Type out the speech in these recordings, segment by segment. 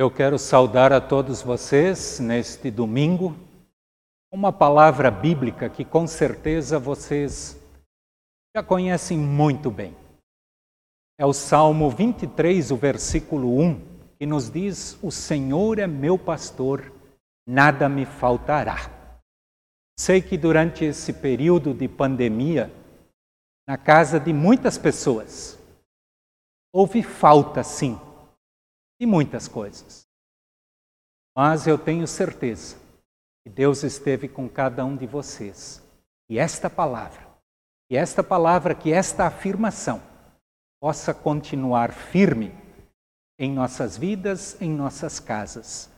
Eu quero saudar a todos vocês neste domingo, uma palavra bíblica que com certeza vocês já conhecem muito bem. É o Salmo 23, o versículo 1, que nos diz: O Senhor é meu pastor, nada me faltará. Sei que durante esse período de pandemia, na casa de muitas pessoas, houve falta, sim, e muitas coisas. Mas eu tenho certeza que Deus esteve com cada um de vocês. E esta palavra, e esta palavra, que esta afirmação possa continuar firme em nossas vidas, em nossas casas.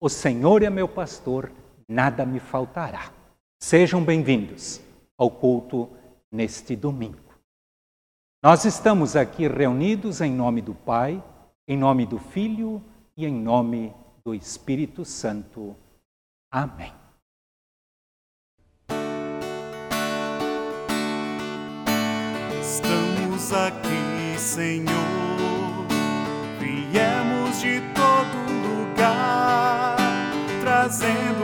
O Senhor é meu pastor, nada me faltará. Sejam bem-vindos ao culto neste domingo. Nós estamos aqui reunidos em nome do Pai, em nome do Filho e em nome do Espírito Santo. Amém. Estamos aqui, Senhor, viemos de todo lugar, trazendo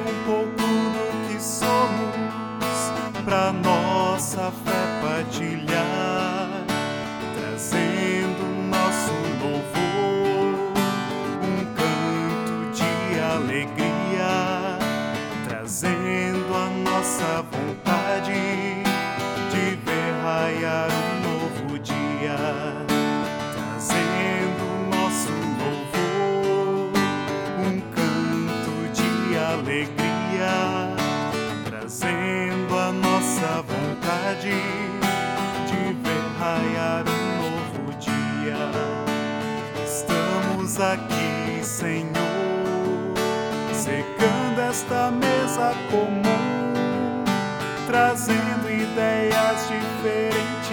alegria, trazendo a nossa vontade de ver raiar um novo dia. Estamos aqui, Senhor, secando esta mesa comum, trazendo ideias diferentes,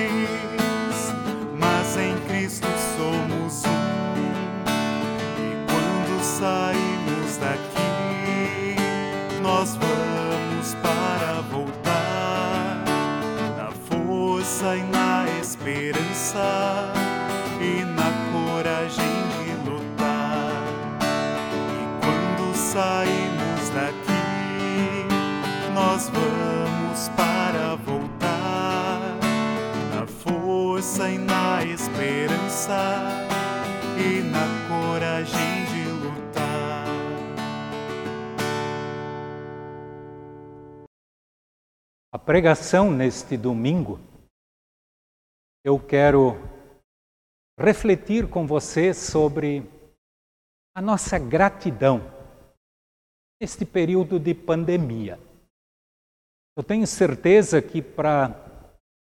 mas em Cristo somos um. E quando saímos daqui, vamos para voltar na força e na esperança e na coragem de lutar. E quando saímos daqui, nós vamos para voltar na força e na esperança pregação neste domingo, eu quero refletir com você sobre a nossa gratidão neste período de pandemia. Eu tenho certeza que para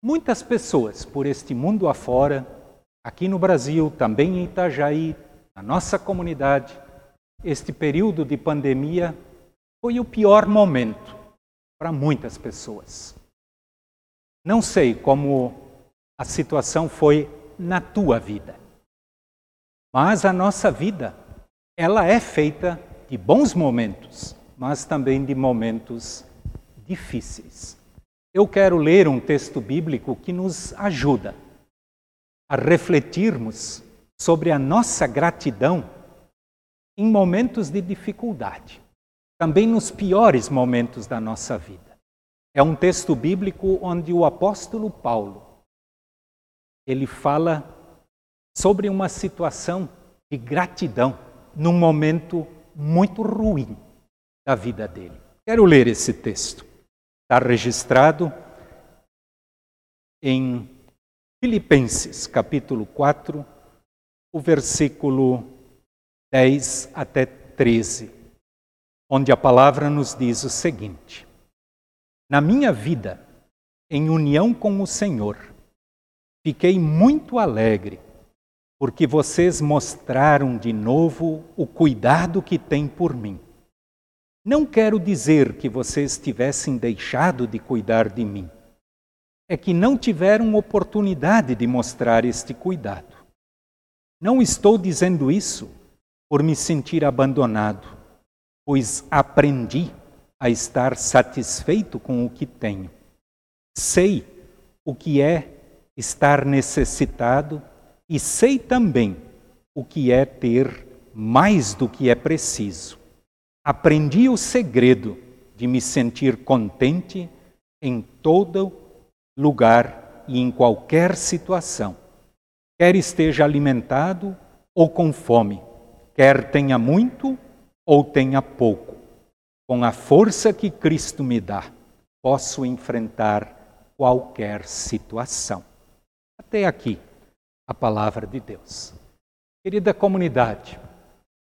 muitas pessoas por este mundo afora, aqui no Brasil, também em Itajaí, na nossa comunidade, este período de pandemia foi o pior momento para muitas pessoas. Não sei como a situação foi na tua vida. Mas a nossa vida, ela é feita de bons momentos, mas também de momentos difíceis. Eu quero ler um texto bíblico que nos ajuda a refletirmos sobre a nossa gratidão em momentos de dificuldade, também nos piores momentos da nossa vida. É um texto bíblico onde o apóstolo Paulo ele fala sobre uma situação de gratidão num momento muito ruim da vida dele. Quero ler esse texto. Está registrado em Filipenses, capítulo 4, o versículo 10 até 13, onde a palavra nos diz o seguinte: Na minha vida, em união com o Senhor, fiquei muito alegre, porque vocês mostraram de novo o cuidado que têm por mim. Não quero dizer que vocês tivessem deixado de cuidar de mim. É que não tiveram oportunidade de mostrar este cuidado. Não estou dizendo isso por me sentir abandonado, pois aprendi a estar satisfeito com o que tenho. Sei o que é estar necessitado e sei também o que é ter mais do que é preciso. Aprendi o segredo de me sentir contente em todo lugar e em qualquer situação, quer esteja alimentado ou com fome, quer tenha muito ou tenha pouco. Com a força que Cristo me dá, posso enfrentar qualquer situação. Até aqui a palavra de Deus. Querida comunidade,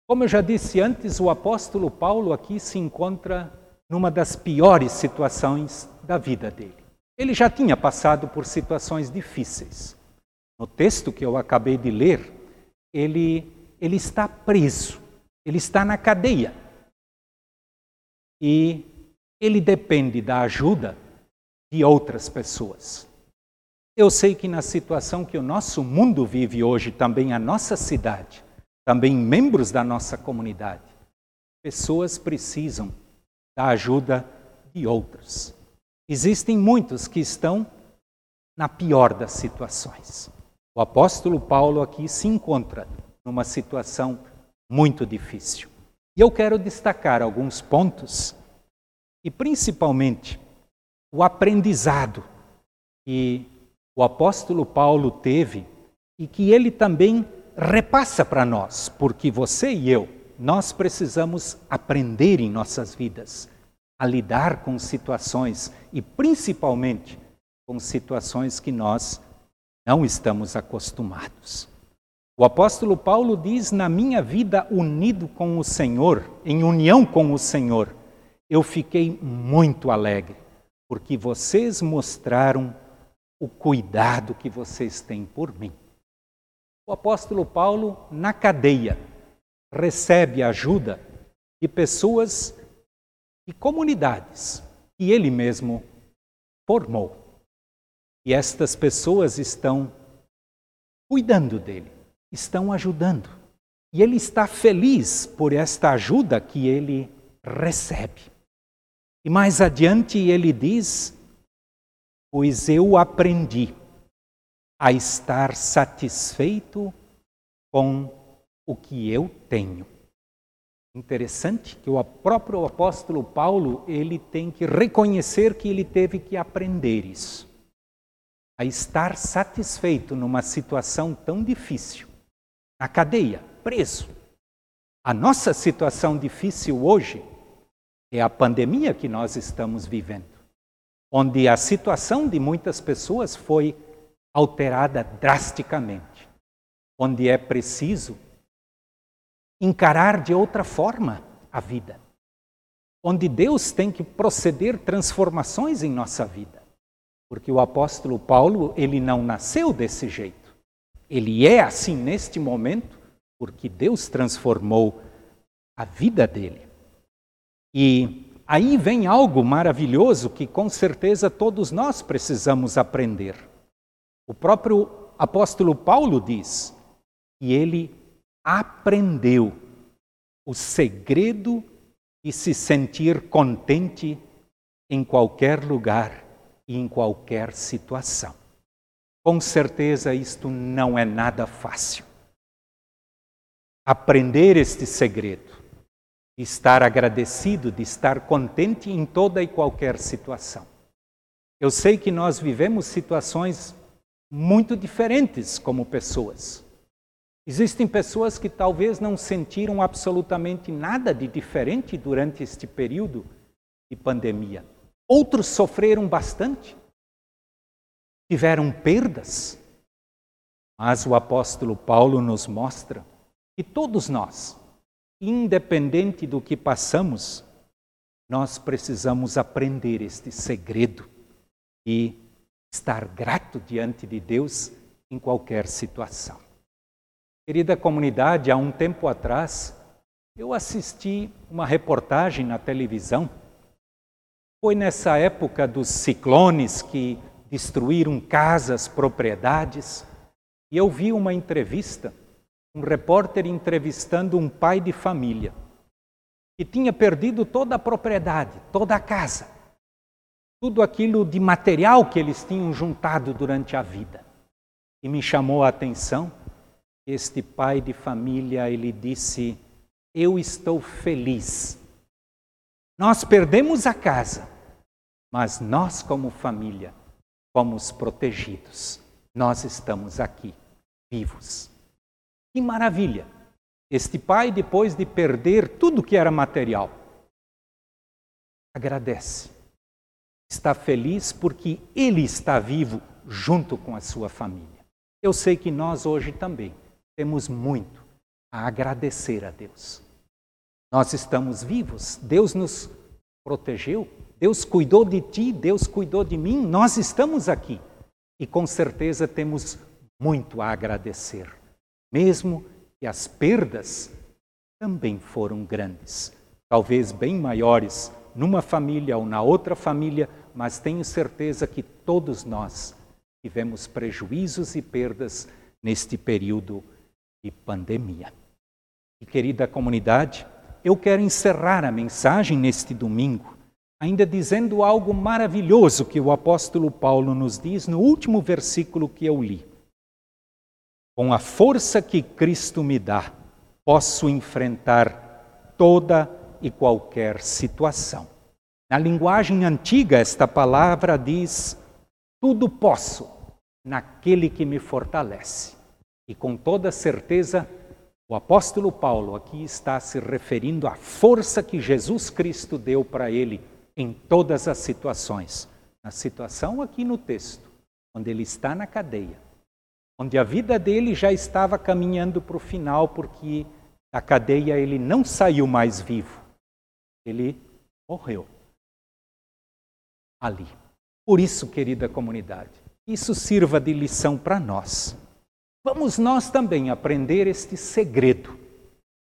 como eu já disse antes, o apóstolo Paulo aqui se encontra numa das piores situações da vida dele. Ele já tinha passado por situações difíceis. No texto que eu acabei de ler, ele, ele está preso, ele está na cadeia. E ele depende da ajuda de outras pessoas. Eu sei que na situação que o nosso mundo vive hoje, também a nossa cidade, também membros da nossa comunidade, pessoas precisam da ajuda de outros. Existem muitos que estão na pior das situações. O apóstolo Paulo aqui se encontra numa situação muito difícil. E eu quero destacar alguns pontos e principalmente o aprendizado que o apóstolo Paulo teve e que ele também repassa para nós, porque você e eu, nós precisamos aprender em nossas vidas a lidar com situações e principalmente com situações que nós não estamos acostumados. O apóstolo Paulo diz: Na minha vida unido com o Senhor, em união com o Senhor, eu fiquei muito alegre, porque vocês mostraram o cuidado que vocês têm por mim. O apóstolo Paulo, na cadeia, recebe ajuda de pessoas e comunidades que ele mesmo formou. E estas pessoas estão cuidando dele, estão ajudando. E ele está feliz por esta ajuda que ele recebe. E mais adiante ele diz pois eu aprendi a estar satisfeito com o que eu tenho. Interessante que o próprio apóstolo Paulo, ele tem que reconhecer que ele teve que aprender isso. A estar satisfeito numa situação tão difícil, na cadeia, preso. A nossa situação difícil hoje é a pandemia que nós estamos vivendo onde a situação de muitas pessoas foi alterada drasticamente, onde é preciso encarar de outra forma a vida, onde Deus tem que proceder transformações em nossa vida. Porque o apóstolo Paulo, ele não nasceu desse jeito. Ele é assim neste momento porque Deus transformou a vida dele. E aí vem algo maravilhoso que com certeza todos nós precisamos aprender. O próprio apóstolo Paulo diz que ele aprendeu o segredo de se sentir contente em qualquer lugar e em qualquer situação. Com certeza isto não é nada fácil. Aprender este segredo estar agradecido, de estar contente em toda e qualquer situação. Eu sei que nós vivemos situações muito diferentes como pessoas. Existem pessoas que talvez não sentiram absolutamente nada de diferente durante este período de pandemia. Outros sofreram bastante, tiveram perdas. Mas o apóstolo Paulo nos mostra que todos nós, independente do que passamos, nós precisamos aprender este segredo e estar grato diante de Deus em qualquer situação. Querida comunidade, há um tempo atrás, eu assisti uma reportagem na televisão. Foi nessa época dos ciclones que destruíram casas, propriedades, e eu vi uma entrevista, um repórter entrevistando um pai de família que tinha perdido toda a propriedade, toda a casa, tudo aquilo de material que eles tinham juntado durante a vida. E me chamou a atenção este pai de família, ele disse: Eu estou feliz. Nós perdemos a casa, mas nós, como família, fomos protegidos. Nós estamos aqui, vivos. Que maravilha! Este pai, depois de perder tudo que era material, agradece. Está feliz porque ele está vivo junto com a sua família. Eu sei que nós hoje também temos muito a agradecer a Deus. Nós estamos vivos, Deus nos protegeu, Deus cuidou de ti, Deus cuidou de mim, nós estamos aqui e com certeza temos muito a agradecer, mesmo que as perdas também foram grandes, talvez bem maiores numa família ou na outra família, mas tenho certeza que todos nós tivemos prejuízos e perdas neste período e pandemia. E querida comunidade, eu quero encerrar a mensagem neste domingo, ainda dizendo algo maravilhoso que o apóstolo Paulo nos diz no último versículo que eu li. Com a força que Cristo me dá, posso enfrentar toda e qualquer situação. Na linguagem antiga, esta palavra diz: tudo posso naquele que me fortalece. E com toda certeza, o apóstolo Paulo aqui está se referindo à força que Jesus Cristo deu para ele em todas as situações. Na situação aqui no texto, onde ele está na cadeia, onde a vida dele já estava caminhando para o final, porque da cadeia ele não saiu mais vivo, ele morreu ali. Por isso, querida comunidade, isso sirva de lição para nós. Vamos nós também aprender este segredo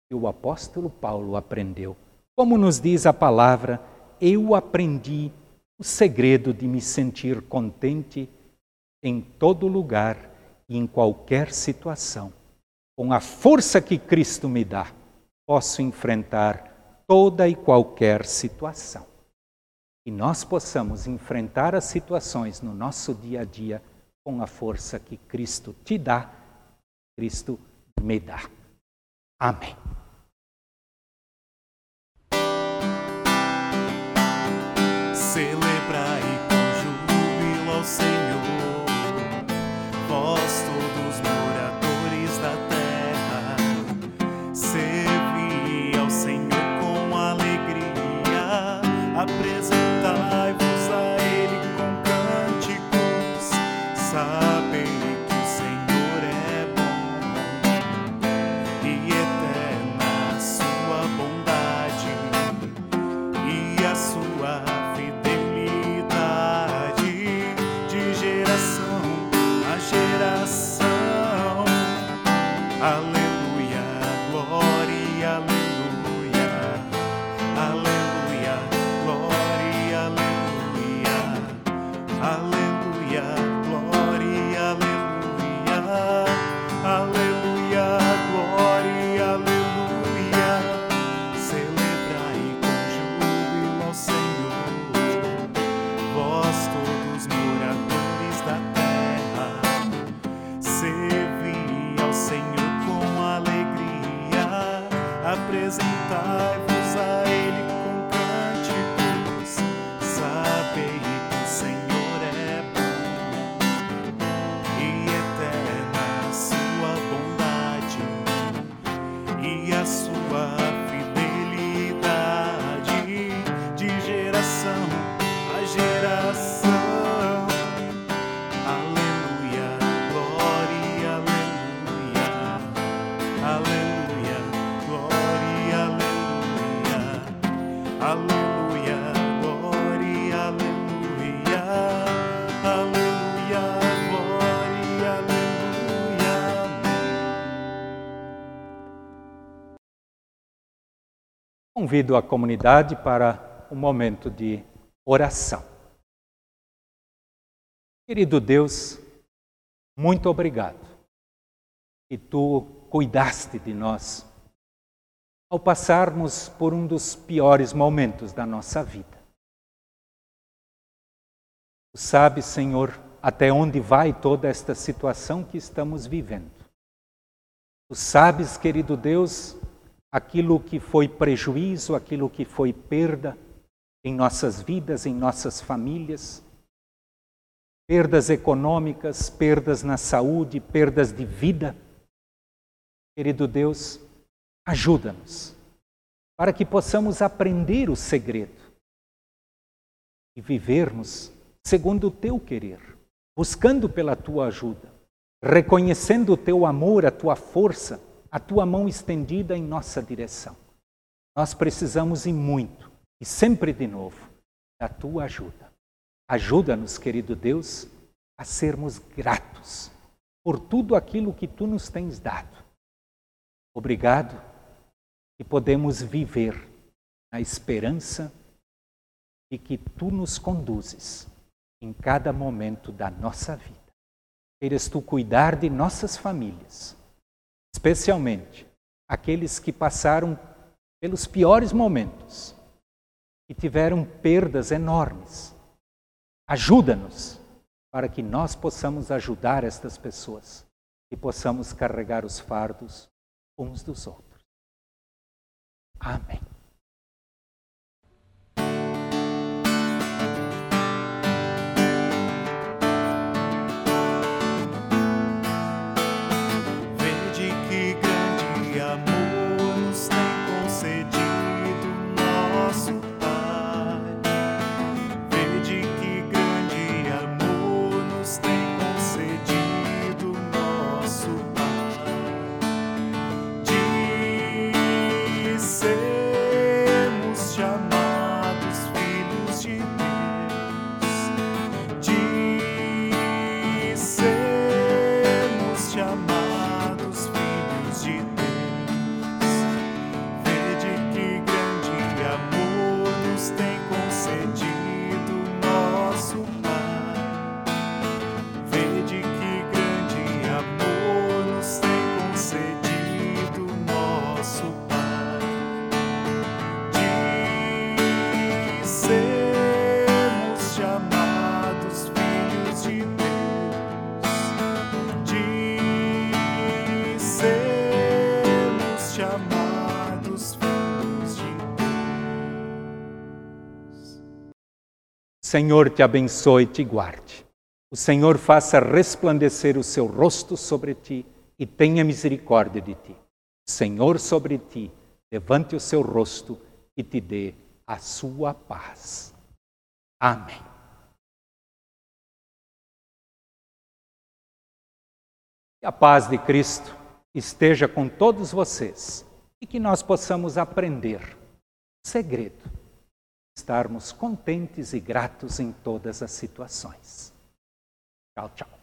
que o apóstolo Paulo aprendeu. Como nos diz a palavra, eu aprendi o segredo de me sentir contente em todo lugar e em qualquer situação. Com a força que Cristo me dá, posso enfrentar toda e qualquer situação. E nós possamos enfrentar as situações no nosso dia a dia com a força que Cristo te dá Cristo me dá. Amém. Aleluia. água. Convido a comunidade para um momento de oração. Querido Deus, muito obrigado que tu cuidaste de nós ao passarmos por um dos piores momentos da nossa vida. Tu sabes, Senhor, até onde vai toda esta situação que estamos vivendo. Tu sabes, querido Deus, aquilo que foi prejuízo, aquilo que foi perda em nossas vidas, em nossas famílias, perdas econômicas, perdas na saúde, perdas de vida. Querido Deus, ajuda-nos para que possamos aprender o segredo e vivermos segundo o teu querer, buscando pela tua ajuda, reconhecendo o teu amor, a tua força, a tua mão estendida em nossa direção. Nós precisamos e muito, e sempre de novo, da tua ajuda. Ajuda-nos, querido Deus, a sermos gratos por tudo aquilo que tu nos tens dado. Obrigado e podemos viver na esperança de que tu nos conduzes em cada momento da nossa vida. Queres tu cuidar de nossas famílias, especialmente aqueles que passaram pelos piores momentos e tiveram perdas enormes. Ajuda-nos para que nós possamos ajudar estas pessoas e possamos carregar os fardos uns dos outros. Amém. Senhor te abençoe e te guarde. O Senhor faça resplandecer o seu rosto sobre ti e tenha misericórdia de ti. O Senhor sobre ti levante o seu rosto e te dê a sua paz. Amém. Que a paz de Cristo esteja com todos vocês e que nós possamos aprender o segredo estarmos contentes e gratos em todas as situações. Tchau, tchau.